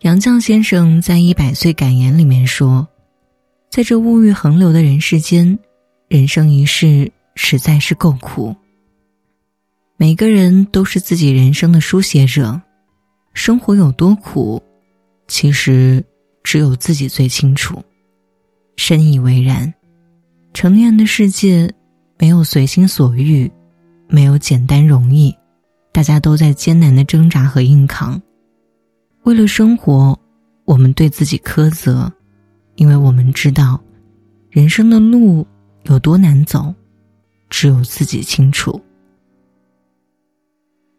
杨绛先生在一百岁感言里面说：“在这物欲横流的人世间，人生一世实在是够苦。每个人都是自己人生的书写者，生活有多苦，其实只有自己最清楚。深以为然。成年人的世界，没有随心所欲，没有简单容易，大家都在艰难的挣扎和硬扛。”为了生活，我们对自己苛责，因为我们知道，人生的路有多难走，只有自己清楚。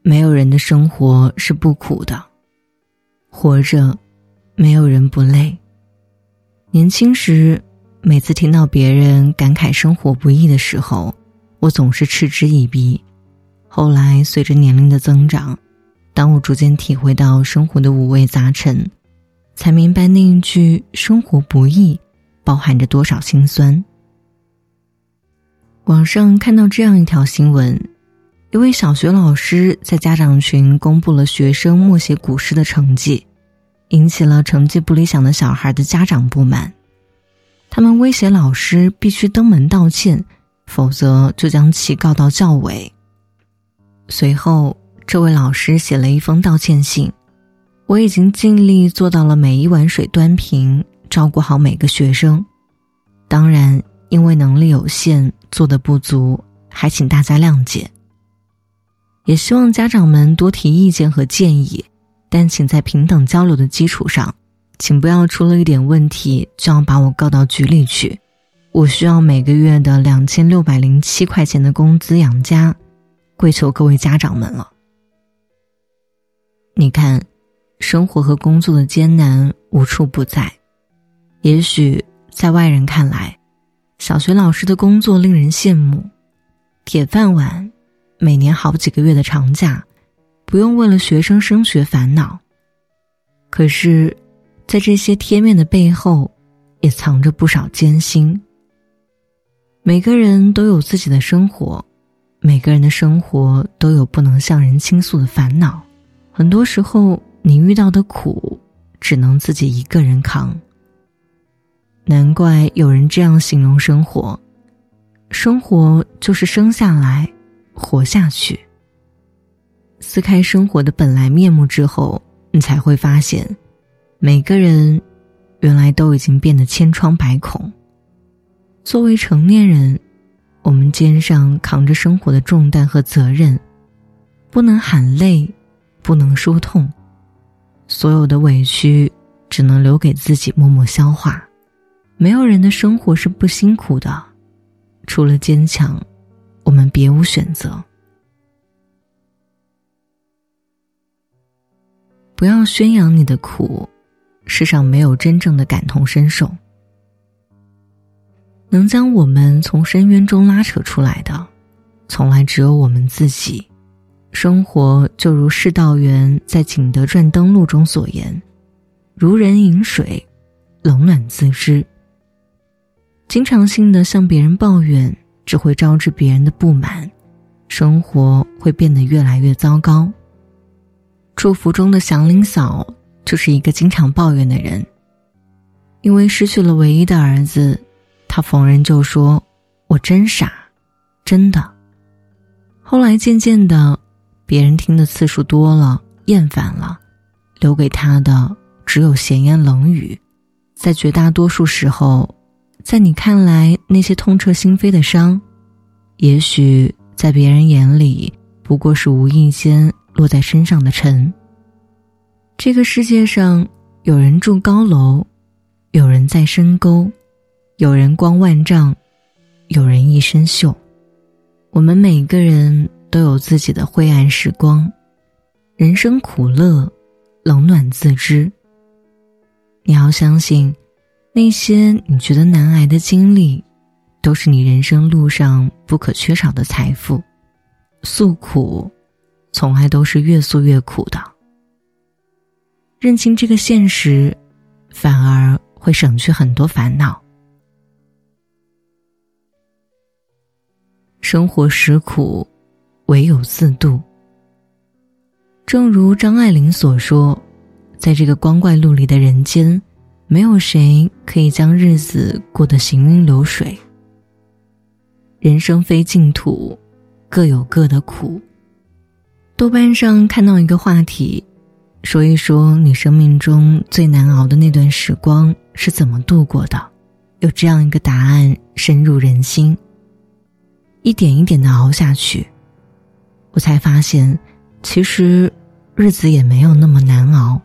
没有人的生活是不苦的，活着，没有人不累。年轻时，每次听到别人感慨生活不易的时候，我总是嗤之以鼻。后来，随着年龄的增长，当我逐渐体会到生活的五味杂陈，才明白那一句“生活不易”包含着多少心酸。网上看到这样一条新闻：一位小学老师在家长群公布了学生默写古诗的成绩，引起了成绩不理想的小孩的家长不满。他们威胁老师必须登门道歉，否则就将其告到教委。随后。这位老师写了一封道歉信，我已经尽力做到了每一碗水端平，照顾好每个学生。当然，因为能力有限，做的不足，还请大家谅解。也希望家长们多提意见和建议，但请在平等交流的基础上，请不要出了一点问题就要把我告到局里去。我需要每个月的两千六百零七块钱的工资养家，跪求各位家长们了。你看，生活和工作的艰难无处不在。也许在外人看来，小学老师的工作令人羡慕，铁饭碗，每年好几个月的长假，不用为了学生升学烦恼。可是，在这些贴面的背后，也藏着不少艰辛。每个人都有自己的生活，每个人的生活都有不能向人倾诉的烦恼。很多时候，你遇到的苦，只能自己一个人扛。难怪有人这样形容生活：生活就是生下来，活下去。撕开生活的本来面目之后，你才会发现，每个人原来都已经变得千疮百孔。作为成年人，我们肩上扛着生活的重担和责任，不能喊累。不能说痛，所有的委屈只能留给自己默默消化。没有人的生活是不辛苦的，除了坚强，我们别无选择。不要宣扬你的苦，世上没有真正的感同身受。能将我们从深渊中拉扯出来的，从来只有我们自己。生活就如释道元在《景德传登录》中所言：“如人饮水，冷暖自知。”经常性的向别人抱怨，只会招致别人的不满，生活会变得越来越糟糕。祝福中的祥林嫂就是一个经常抱怨的人。因为失去了唯一的儿子，她逢人就说：“我真傻，真的。”后来渐渐的。别人听的次数多了，厌烦了，留给他的只有闲言冷语。在绝大多数时候，在你看来那些痛彻心扉的伤，也许在别人眼里不过是无意间落在身上的尘。这个世界上，有人住高楼，有人在深沟，有人光万丈，有人一身锈。我们每个人。都有自己的灰暗时光，人生苦乐，冷暖自知。你要相信，那些你觉得难挨的经历，都是你人生路上不可缺少的财富。诉苦，从来都是越诉越苦的。认清这个现实，反而会省去很多烦恼。生活实苦。唯有自渡。正如张爱玲所说：“在这个光怪陆离的人间，没有谁可以将日子过得行云流水。人生非净土，各有各的苦。豆瓣上看到一个话题，说一说你生命中最难熬的那段时光是怎么度过的。有这样一个答案，深入人心。一点一点的熬下去，我才发现，其实日子也没有那么难熬。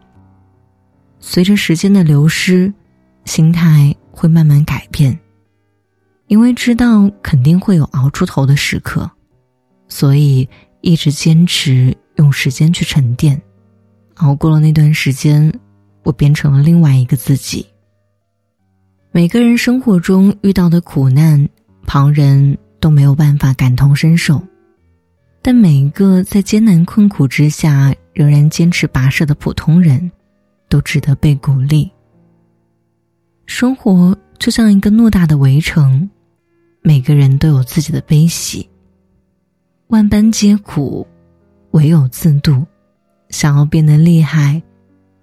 随着时间的流失，心态会慢慢改变，因为知道肯定会有熬出头的时刻，所以一直坚持用时间去沉淀。熬过了那段时间，我变成了另外一个自己。每个人生活中遇到的苦难，旁人。都没有办法感同身受，但每一个在艰难困苦之下仍然坚持跋涉的普通人，都值得被鼓励。生活就像一个偌大的围城，每个人都有自己的悲喜。万般皆苦，唯有自渡。想要变得厉害，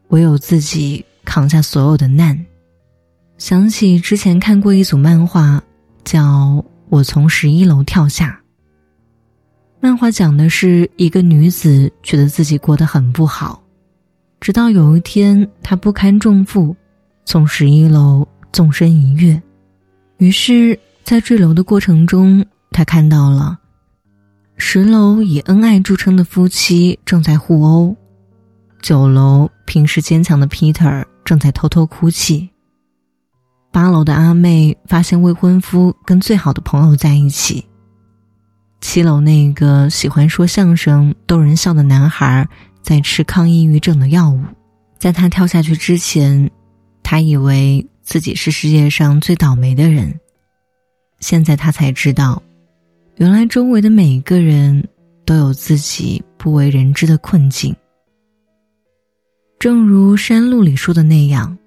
唯有自己扛下所有的难。想起之前看过一组漫画，叫。我从十一楼跳下。漫画讲的是一个女子觉得自己过得很不好，直到有一天她不堪重负，从十一楼纵身一跃，于是，在坠楼的过程中，她看到了十楼以恩爱著称的夫妻正在互殴，九楼平时坚强的 Peter 正在偷偷哭泣。八楼的阿妹发现未婚夫跟最好的朋友在一起。七楼那个喜欢说相声逗人笑的男孩在吃抗抑郁症的药物。在他跳下去之前，他以为自己是世界上最倒霉的人。现在他才知道，原来周围的每一个人都有自己不为人知的困境。正如山路里说的那样，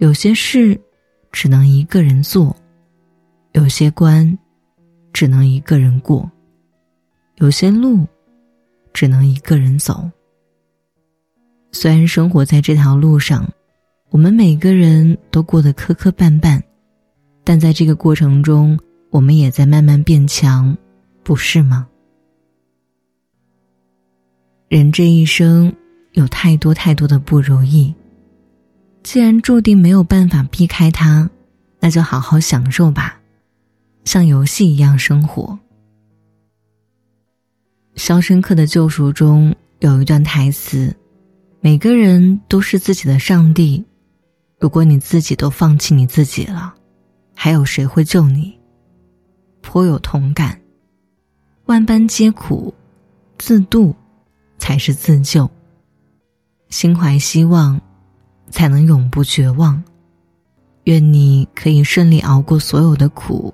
有些事。只能一个人做，有些关只能一个人过，有些路只能一个人走。虽然生活在这条路上，我们每个人都过得磕磕绊绊，但在这个过程中，我们也在慢慢变强，不是吗？人这一生有太多太多的不如意。既然注定没有办法避开它，那就好好享受吧，像游戏一样生活。《肖申克的救赎》中有一段台词：“每个人都是自己的上帝，如果你自己都放弃你自己了，还有谁会救你？”颇有同感。万般皆苦，自渡才是自救。心怀希望。才能永不绝望。愿你可以顺利熬过所有的苦，